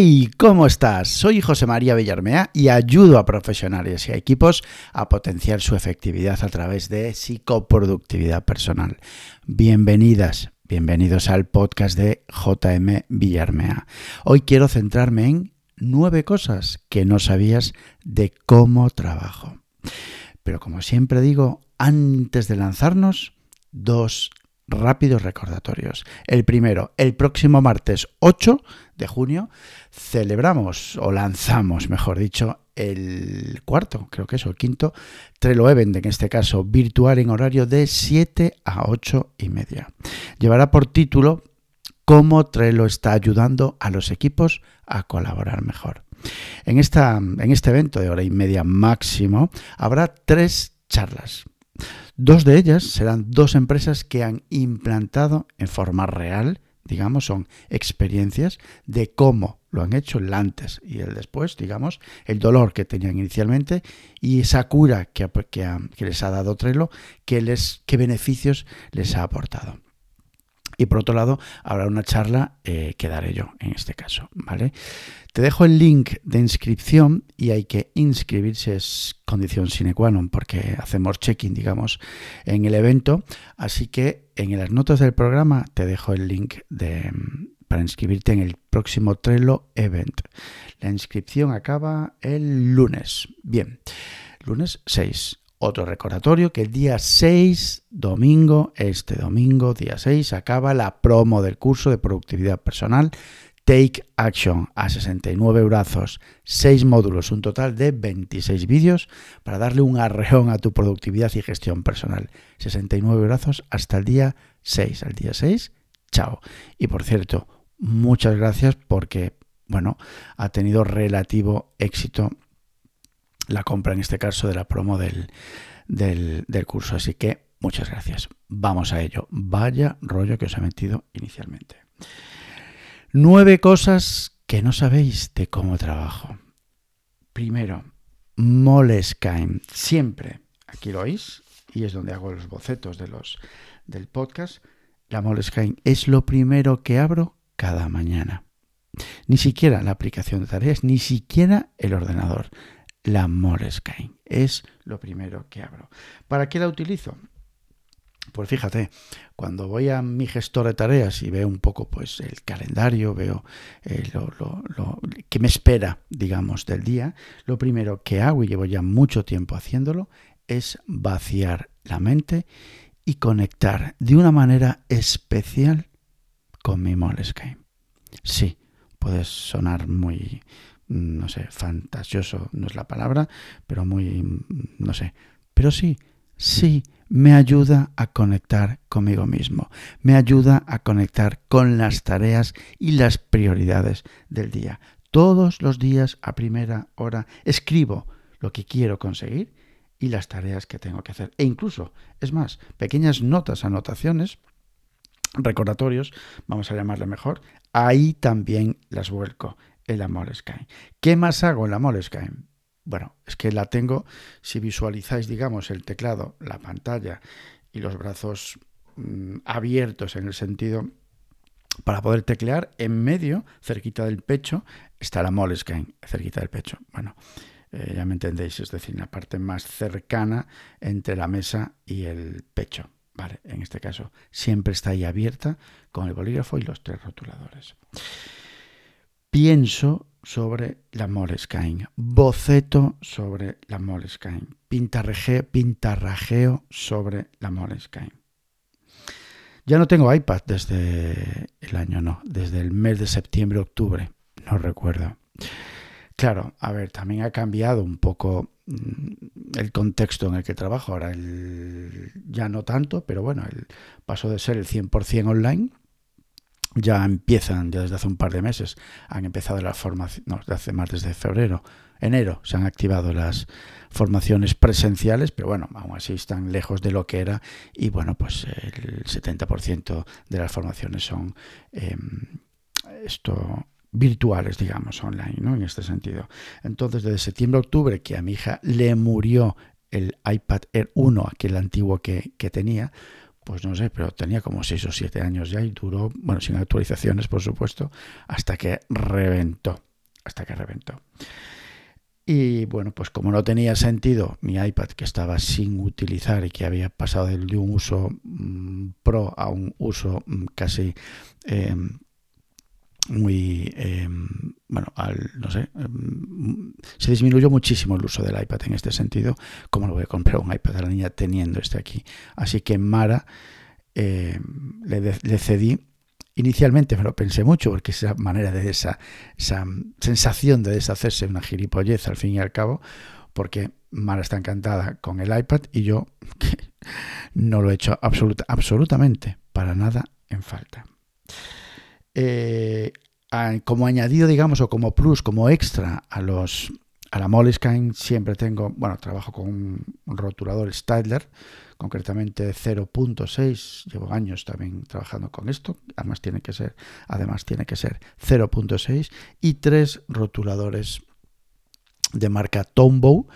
Hey, ¿cómo estás? Soy José María Villarmea y ayudo a profesionales y a equipos a potenciar su efectividad a través de psicoproductividad personal. Bienvenidas, bienvenidos al podcast de JM Villarmea. Hoy quiero centrarme en nueve cosas que no sabías de cómo trabajo. Pero como siempre digo, antes de lanzarnos, dos rápidos recordatorios. El primero, el próximo martes 8 de junio celebramos o lanzamos, mejor dicho, el cuarto, creo que es el quinto, Trello Event, en este caso virtual en horario de 7 a 8 y media. Llevará por título cómo Trello está ayudando a los equipos a colaborar mejor. En, esta, en este evento de hora y media máximo habrá tres charlas. Dos de ellas serán dos empresas que han implantado en forma real, digamos, son experiencias de cómo lo han hecho el antes y el después, digamos, el dolor que tenían inicialmente y esa cura que, les ha dado Trello, que les, qué beneficios les ha aportado. Y por otro lado, habrá una charla eh, que daré yo en este caso, ¿vale? Te dejo el link de inscripción y hay que inscribirse, es condición sine qua non, porque hacemos check-in, digamos, en el evento. Así que en las notas del programa te dejo el link de, para inscribirte en el próximo Trello Event. La inscripción acaba el lunes. Bien, lunes 6. Otro recordatorio que el día 6, domingo, este domingo, día 6, acaba la promo del curso de productividad personal Take Action a 69 brazos, 6 módulos, un total de 26 vídeos para darle un arreón a tu productividad y gestión personal. 69 brazos hasta el día 6. Al día 6, chao. Y por cierto, muchas gracias porque, bueno, ha tenido relativo éxito la compra, en este caso, de la promo del, del, curso. Así que muchas gracias. Vamos a ello. Vaya rollo que os he metido inicialmente. Nueve cosas que no sabéis de cómo trabajo. Primero, Moleskine. Siempre, aquí lo oís, y es donde hago los bocetos de los, del podcast. La Moleskine es lo primero que abro cada mañana. Ni siquiera la aplicación de tareas, ni siquiera el ordenador la Moleskine. Es lo primero que abro. ¿Para qué la utilizo? Pues fíjate, cuando voy a mi gestor de tareas y veo un poco pues el calendario, veo eh, lo, lo, que me espera, digamos, del día, lo primero que hago, y llevo ya mucho tiempo haciéndolo, es vaciar la mente y conectar de una manera especial con mi Moleskine. Sí, puede sonar muy, no sé, fantasioso no es la palabra, pero muy, no sé, pero sí, sí, me ayuda a conectar conmigo mismo, me ayuda a conectar con las tareas y las prioridades del día. Todos los días a primera hora escribo lo que quiero conseguir y las tareas que tengo que hacer. E incluso, es más, pequeñas notas, anotaciones, recordatorios, vamos a llamarle mejor, ahí también las vuelco el la Moleskine. ¿Qué más hago en la Moleskine? Bueno, es que la tengo, si visualizáis, digamos, el teclado, la pantalla y los brazos mm, abiertos en el sentido para poder teclear, en medio, cerquita del pecho, está la Moleskine, cerquita del pecho. Bueno, eh, ya me entendéis, es decir, la parte más cercana entre la mesa y el pecho. Vale, en este caso siempre está ahí abierta con el bolígrafo y los tres rotuladores pienso sobre la Moleskine, boceto sobre la Moleskine, pintarrajeo, pintarrajeo sobre la Moleskine. Ya no tengo iPad desde el año, no, desde el mes de septiembre, octubre, no recuerdo. Claro, a ver, también ha cambiado un poco mm, el contexto en el que trabajo. Ahora ya no tanto, pero bueno, el paso de ser el 100% online ya empiezan, ya desde hace un par de meses, han empezado las formaciones, no, desde hace más desde febrero, enero, se han activado las formaciones presenciales, pero bueno, aún así están lejos de lo que era y bueno, pues el 70% de las formaciones son em, esto virtuales, digamos, online, ¿no? En este sentido. Entonces, desde septiembre a octubre, que a mi hija le murió el iPad Air 1, aquel antiguo que, que tenía, pues no sé, pero tenía como 6 o 7 años ya y duró, bueno, sin actualizaciones, por supuesto, hasta que reventó. hasta que reventó. Y bueno, pues como no tenía sentido mi iPad que estaba sin utilizar y que había pasado de un uso mm, pro a un uso mm, casi em, muy, em, bueno, al, no sé, em, se disminuyó muchísimo el uso del iPad en este sentido. como lo voy a comprar un iPad a la niña teniendo este aquí? Así que Mara le, le cedí Inicialmente me lo pensé mucho, porque esa manera de esa, esa sensación de deshacerse una gilipollez al fin y al cabo, porque Mara está encantada con el iPad y yo no lo he hecho absolutamente para nada en falta. Eh, como añadido, digamos, o como plus, como extra a los a la Moleskine siempre tengo, bueno, trabajo con un rotulador Stadler concretamente 0.6. Llevo años también trabajando con esto. Además tiene que ser, además tiene que ser 0.6 y tres rotuladores de marca Tombow,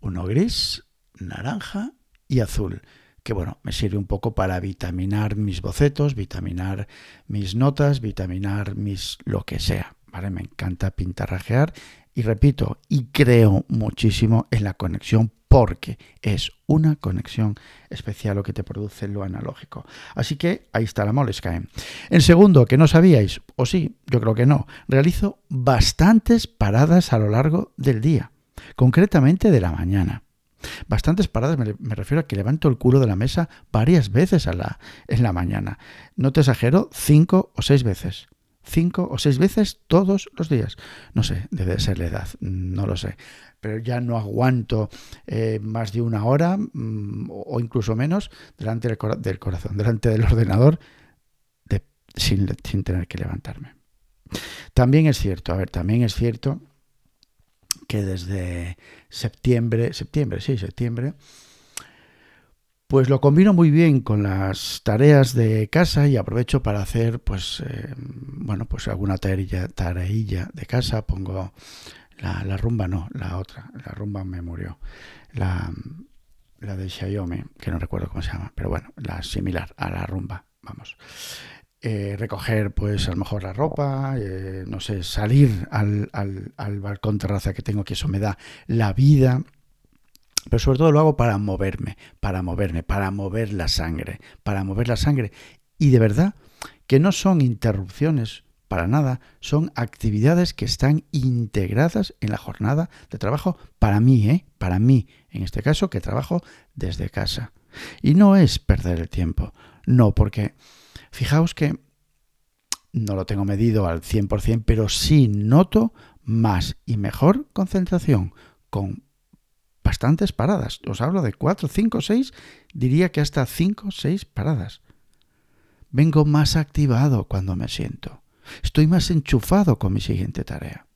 uno gris, naranja y azul que bueno, me sirve un poco para vitaminar mis bocetos, vitaminar mis notas, vitaminar mis lo que sea, ¿vale? Me encanta pintarrajear y repito, y creo muchísimo en la conexión porque es una conexión especial lo que te produce lo analógico. Así que ahí está la Moleskine. En segundo, que no sabíais, o sí, yo creo que no, realizo bastantes paradas a lo largo del día, concretamente de la mañana. Bastantes paradas, me, refiero a que levanto el culo de la mesa varias veces a la, en la mañana. No te exagero, cinco o seis veces cinco o seis veces todos los días. No sé, debe ser la edad, no lo sé. Pero ya no aguanto eh, más de una hora mm, o incluso menos delante del, corazón, delante del ordenador, sin, sin tener que levantarme. También es cierto, a ver, también es cierto que desde septiembre, septiembre, sí, septiembre, pues lo combino muy bien con las tareas de casa y aprovecho para hacer, pues, eh, bueno, pues alguna tareilla, tareilla de casa. Pongo la, rumba, no, la otra. La rumba me murió. La, la de Xiaomi, que no recuerdo cómo se llama, pero bueno, la similar a la rumba, vamos. Eh, recoger, pues, a lo mejor la ropa, eh, no sé, salir al, al, al balcón terraza que tengo, que eso me da la vida pero sobre todo lo hago para moverme, para moverme, para mover la sangre, para mover la sangre. Y de verdad que no son interrupciones para nada, son actividades que están integradas en la jornada de trabajo para mí, ¿eh? Para mí, en este caso, que trabajo desde casa. Y no es perder el tiempo, no, porque fijaos que no lo tengo medido al 100%, pero sí noto más y mejor concentración con bastantes paradas. Os hablo de cuatro, cinco, seis, diría que hasta cinco, seis paradas. Vengo más activado cuando me siento. Estoy más enchufado con mi siguiente tarea.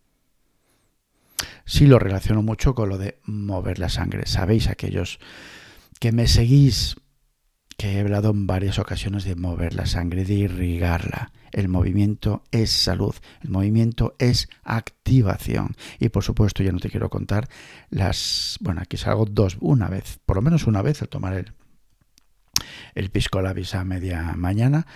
Sí lo relaciono mucho con lo de mover la sangre. Sabéis aquellos que me seguís que he hablado en varias ocasiones de mover la sangre, de irrigarla. El movimiento es salud, el movimiento es activación. Y por supuesto, ya no te quiero contar las. Bueno, aquí salgo dos, una vez, por lo menos una vez al tomar el, el pisco labis a media mañana,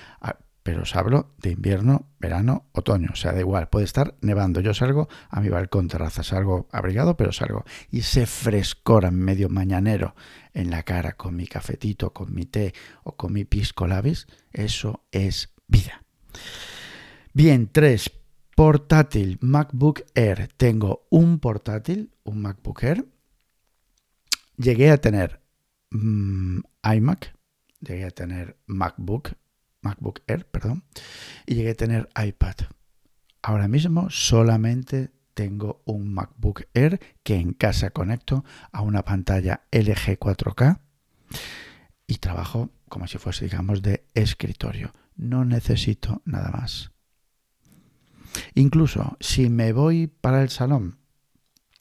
pero os hablo de invierno, verano, otoño, o sea, da igual, puede estar nevando. Yo salgo a mi balcón terraza, salgo abrigado, pero salgo. Y ese frescor medio mañanero en la cara con mi cafetito, con mi té o con mi pisco labis, eso es vida. Bien, tres, portátil MacBook Air. Tengo un portátil, un MacBook Air. Llegué a tener mm, iMac, llegué a tener MacBook MacBook Air, perdón, y llegué a tener iPad. Ahora mismo solamente tengo un MacBook Air que en casa conecto a una pantalla LG 4K y trabajo como si fuese, digamos, de escritorio. No necesito nada más. Incluso si me voy para el salón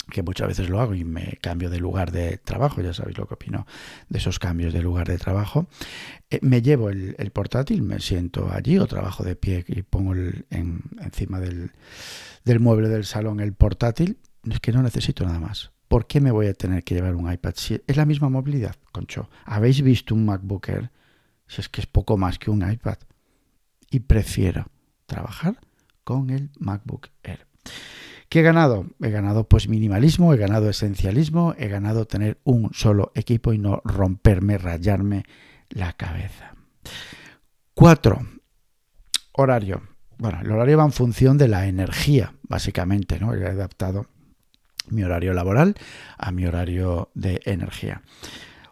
que muchas veces lo hago y me cambio de lugar de trabajo, ya sabéis lo que opino de esos cambios de lugar de trabajo, eh, me llevo el, portátil, me siento allí o trabajo de pie y pongo en, encima del, del, mueble del salón el portátil, es que no necesito nada más. ¿Por qué me voy a tener que llevar un iPad? Es la misma movilidad, concho. ¿Habéis visto un MacBook Air? Si es que es poco más que un iPad. Y prefiero trabajar con el MacBook Air. ¿Qué he ganado? He ganado pues minimalismo, he ganado esencialismo, he ganado tener un solo equipo y no romperme, rayarme la cabeza. Cuatro, horario. Bueno, el horario va en función de la energía, básicamente, ¿no? He adaptado mi horario laboral a mi horario de energía.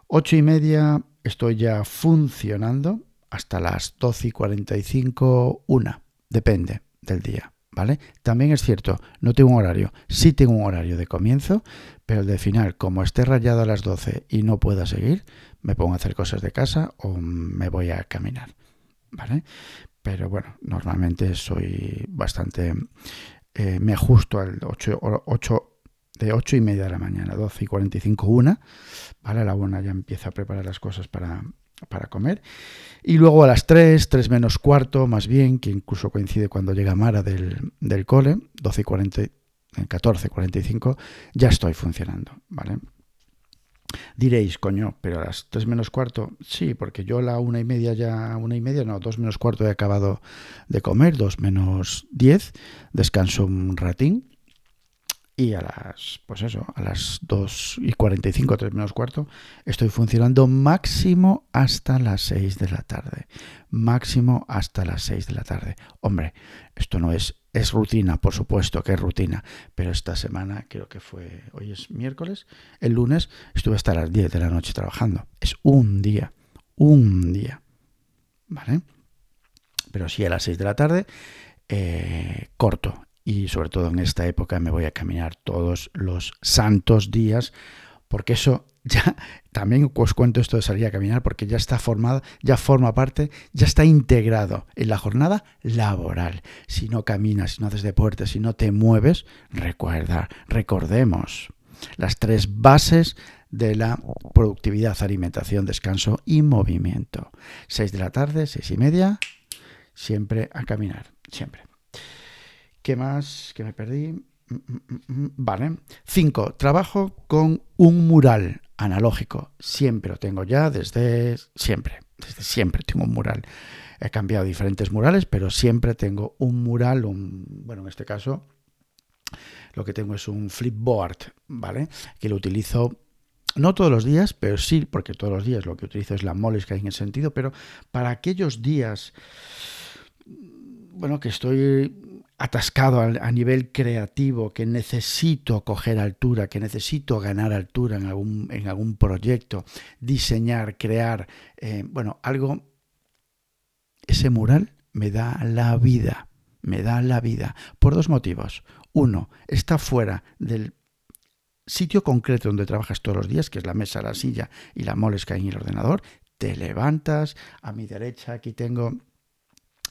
Ocho y media estoy ya funcionando hasta las 12 y 45, una, depende del día. ¿Vale? También es cierto, no tengo un horario, sí tengo un horario de comienzo, pero el de final, como esté rayado a las 12 y no pueda seguir, me pongo a hacer cosas de casa o me voy a caminar, ¿vale? Pero bueno, normalmente soy bastante, eh, me ajusto al 8, 8 de 8 y media de la mañana, 12 y 45, una, ¿vale? A la una ya empiezo a preparar las cosas para, para comer. Y luego a las 3, 3 menos cuarto, más bien, que incluso coincide cuando llega Mara del, del cole, 12 y 40, 14, 45, ya estoy funcionando, ¿vale? Diréis, coño, pero a las 3 menos cuarto, sí, porque yo a la una y media ya, una y media, no, 2 menos cuarto he acabado de comer, 2 menos 10, descanso un ratín y a las, pues eso, a las 2 y 45, 3 menos cuarto, estoy funcionando máximo hasta las 6 de la tarde. Máximo hasta las 6 de la tarde. Hombre, esto no es, es rutina, por supuesto que es rutina, pero esta semana creo que fue, hoy es miércoles, el lunes estuve hasta las 10 de la noche trabajando. Es un día, un día. ¿Vale? Pero sí a las 6 de la tarde, eh, corto y sobre todo en esta época me voy a caminar todos los santos días, porque eso ya también os cuento esto de salir a caminar porque ya está formado, ya forma parte, ya está integrado en la jornada laboral. Si no caminas, si no haces deporte, si no te mueves, recuerda, recordemos las tres bases de la productividad, alimentación, descanso y movimiento. Seis de la tarde, seis y media, siempre a caminar, siempre. ¿Qué más? Que me perdí. Mm, mm, mm, vale. Cinco. Trabajo con un mural analógico. Siempre lo tengo ya desde siempre. Desde siempre tengo un mural. He cambiado diferentes murales, pero siempre tengo un mural, bueno, en este caso lo que tengo es un flipboard, ¿vale? Que lo utilizo no todos los días, pero sí, porque todos los días lo que utilizo es la hay en el sentido, pero para aquellos días, bueno, que estoy atascado a, nivel creativo, que necesito coger altura, que necesito ganar altura en algún, en algún proyecto, diseñar, crear, eh, bueno, algo, ese mural me da la vida, me da la vida, por dos motivos. Uno, está fuera del sitio concreto donde trabajas todos los días, que es la mesa, la silla y la molesca en el ordenador, te levantas, a mi derecha aquí tengo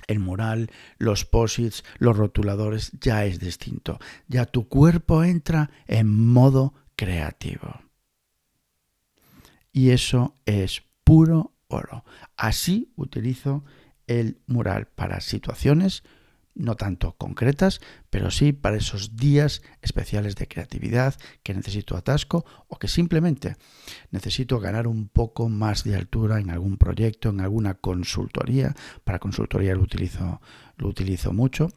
el mural, los posits, los rotuladores, ya es distinto. Ya tu cuerpo entra en modo creativo. Y eso es puro oro. Así utilizo el mural para situaciones no tanto concretas, pero sí para esos días especiales de creatividad que necesito atasco o que simplemente necesito ganar un poco más de altura en algún proyecto, en alguna consultoría. Para consultoría lo utilizo, lo utilizo mucho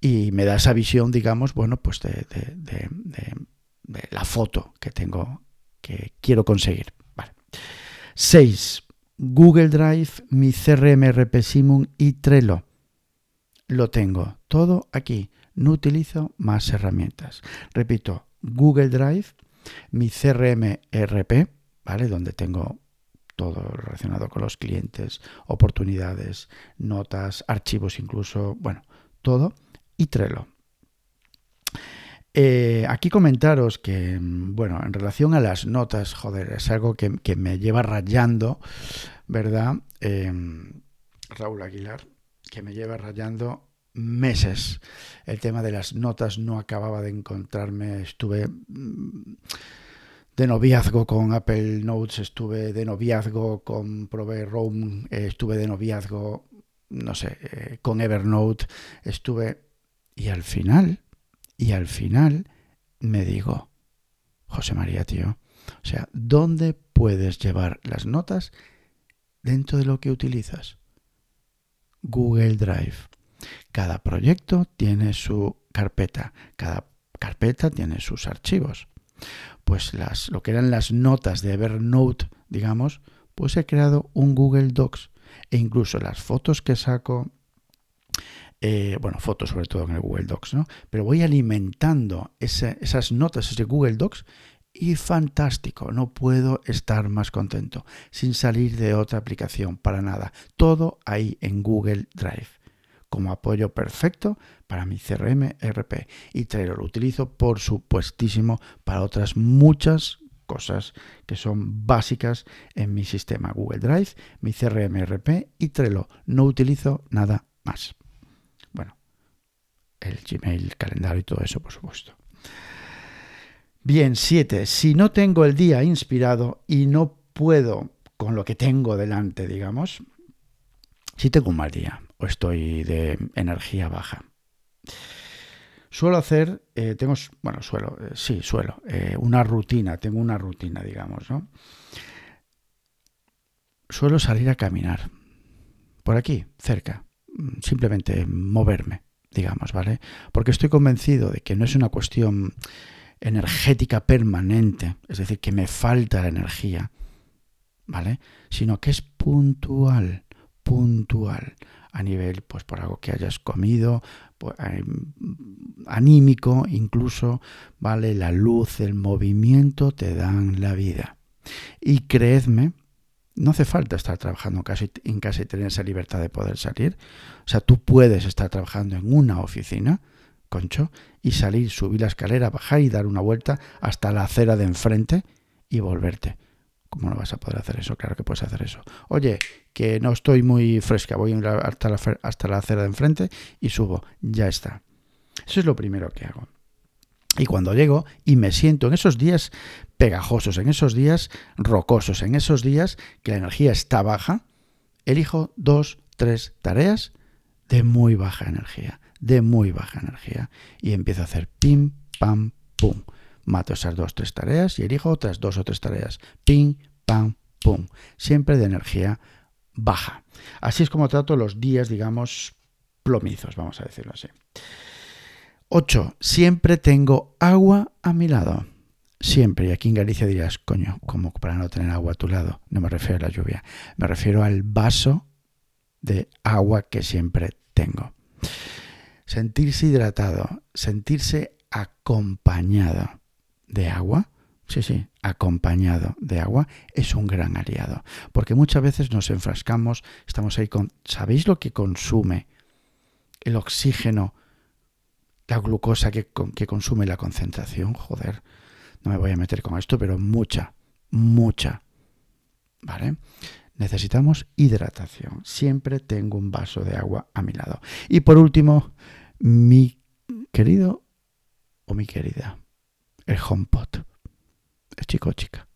y me da esa visión, digamos, bueno, pues de, la foto que tengo, que quiero conseguir. Vale. 6. Google Drive, mi CRM RP Simon y Trello lo tengo todo aquí. No utilizo más herramientas. Repito, Google Drive, mi CRM RP, ¿vale? Donde tengo todo relacionado con los clientes, oportunidades, notas, archivos incluso, bueno, todo. Y Trello. Eh, aquí comentaros que, bueno, en relación a las notas, joder, es algo que, me lleva rayando, ¿verdad? Eh, Raúl Aguilar, que me lleva rayando meses. El tema de las notas no acababa de encontrarme. Estuve mm, de noviazgo con Apple Notes, estuve de noviazgo con Prove Roam, estuve de noviazgo, no sé, eh, con Evernote, estuve... Y al final, y al final me digo, José María, tío, o sea, ¿dónde puedes llevar las notas dentro de lo que utilizas? Google Drive. Cada proyecto tiene su carpeta, cada carpeta tiene sus archivos. Pues las, lo que eran las notas de Evernote, digamos, pues he creado un Google Docs e incluso las fotos que saco, eh, bueno, fotos sobre todo en el Google Docs, ¿no? Pero voy alimentando esas notas, ese Google Docs, y fantástico, no puedo estar más contento, sin salir de otra aplicación para nada. Todo ahí en Google Drive, como apoyo perfecto para mi CRM RP. Y Trello lo utilizo, por supuestísimo, para otras muchas cosas que son básicas en mi sistema Google Drive, mi CRM RP y Trello. No utilizo nada más. Bueno, el Gmail, el calendario y todo eso, por supuesto. Bien, 7. Si no tengo el día inspirado y no puedo con lo que tengo delante, digamos, si tengo un mal día o estoy de energía baja, suelo hacer, eh, tengo, bueno, suelo, eh, sí, suelo, eh, una rutina, tengo una rutina, digamos, ¿no? Suelo salir a caminar por aquí, cerca, mm, simplemente moverme, digamos, ¿vale? Porque estoy convencido de que no es una cuestión energética permanente, es decir, que me falta la energía, ¿vale? Sino que es puntual, puntual a nivel, pues por algo que hayas comido, pues, eh, anímico incluso, ¿vale? La luz, el movimiento te dan la vida. Y creedme, no hace falta estar trabajando casi en casa y tener esa libertad de poder salir. O sea, tú puedes estar trabajando en una oficina, y salir, subir la escalera, bajar y dar una vuelta hasta la acera de enfrente y volverte. ¿Cómo no vas a poder hacer eso? Claro que puedes hacer eso. Oye, que no estoy muy fresca, voy hasta la, hasta la acera de enfrente y subo. Ya está. Eso es lo primero que hago. Y cuando llego y me siento en esos días pegajosos, en esos días rocosos, en esos días que la energía está baja, elijo dos, tres tareas de muy baja energía de muy baja energía. Y empiezo a hacer pim, pam, pum. Mato esas dos, tres tareas y elijo otras dos o tres tareas. Pim, pam, pum. Siempre de energía baja. Así es como trato los días, digamos, plomizos, vamos a decirlo así. 8. Siempre tengo agua a mi lado. Siempre. Y aquí en Galicia dirás, coño, como para no tener agua a tu lado? No me refiero a la lluvia. Me refiero al vaso de agua que siempre tengo. Sentirse hidratado, sentirse acompañado de agua, sí, sí, acompañado de agua, es un gran aliado. Porque muchas veces nos enfrascamos, estamos ahí con... ¿Sabéis lo que consume el oxígeno, la glucosa que, que consume la concentración? Joder, no me voy a meter con esto, pero mucha, mucha. ¿Vale? Necesitamos hidratación. Siempre tengo un vaso de agua a mi lado. Y por último, mi querido o mi querida, el HomePod. ¿Es chico o chica?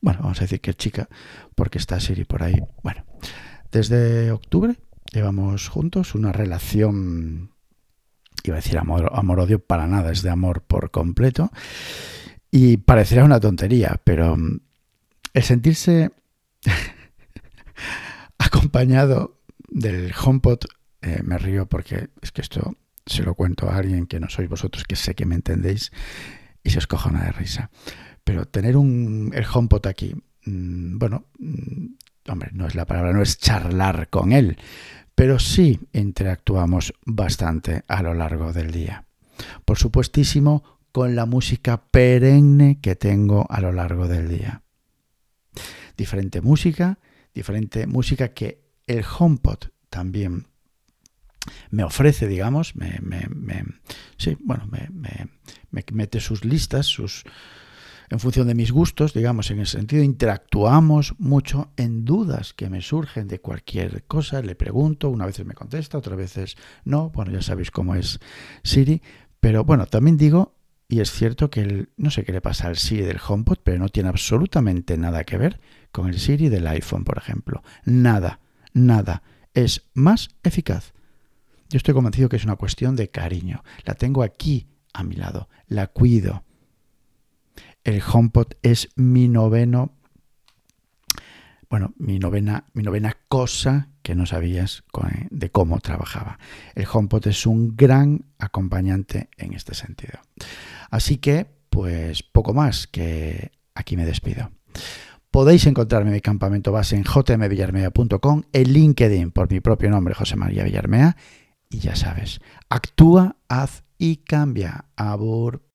Bueno, vamos a decir que es chica porque está Siri por ahí. Bueno, desde octubre llevamos juntos una relación, iba a decir amor, amor-odio, para nada, es de amor por completo. Y parecerá una tontería, pero el sentirse acompañado del HomePod, eh, me río porque es que esto se lo cuento a alguien que no sois vosotros, que sé que me entendéis, y se os una de risa. Pero tener un, el HomePod aquí, mm, bueno, mm, hombre, no es la palabra, no es charlar con él, pero sí interactuamos bastante a lo largo del día. Por supuestísimo, con la música perenne que tengo a lo largo del día. Diferente música, diferente música que el HomePod también me ofrece, digamos, me, me, sí, bueno, me, mete sus listas, sus en función de mis gustos, digamos, en ese sentido, interactuamos mucho en dudas que me surgen de cualquier cosa, le pregunto, una vez me contesta, otras veces no, bueno, ya sabéis cómo es Siri, pero bueno, también digo, y es cierto que el, no sé qué le pasa al Siri del HomePod, pero no tiene absolutamente nada que ver con el Siri del iPhone, por ejemplo. Nada, nada. Es más eficaz. Yo estoy convencido que es una cuestión de cariño. La tengo aquí a mi lado, la cuido. El HomePod es mi noveno, bueno, mi novena, mi novena cosa que no sabías de cómo trabajaba. El HomePod es un gran acompañante en este sentido. Así que, pues poco más, que aquí me despido. Podéis encontrarme en mi campamento base en jmvillarmea.com, en LinkedIn por mi propio nombre, José María Villarmea. Y ya sabes, actúa, haz y cambia. Abur.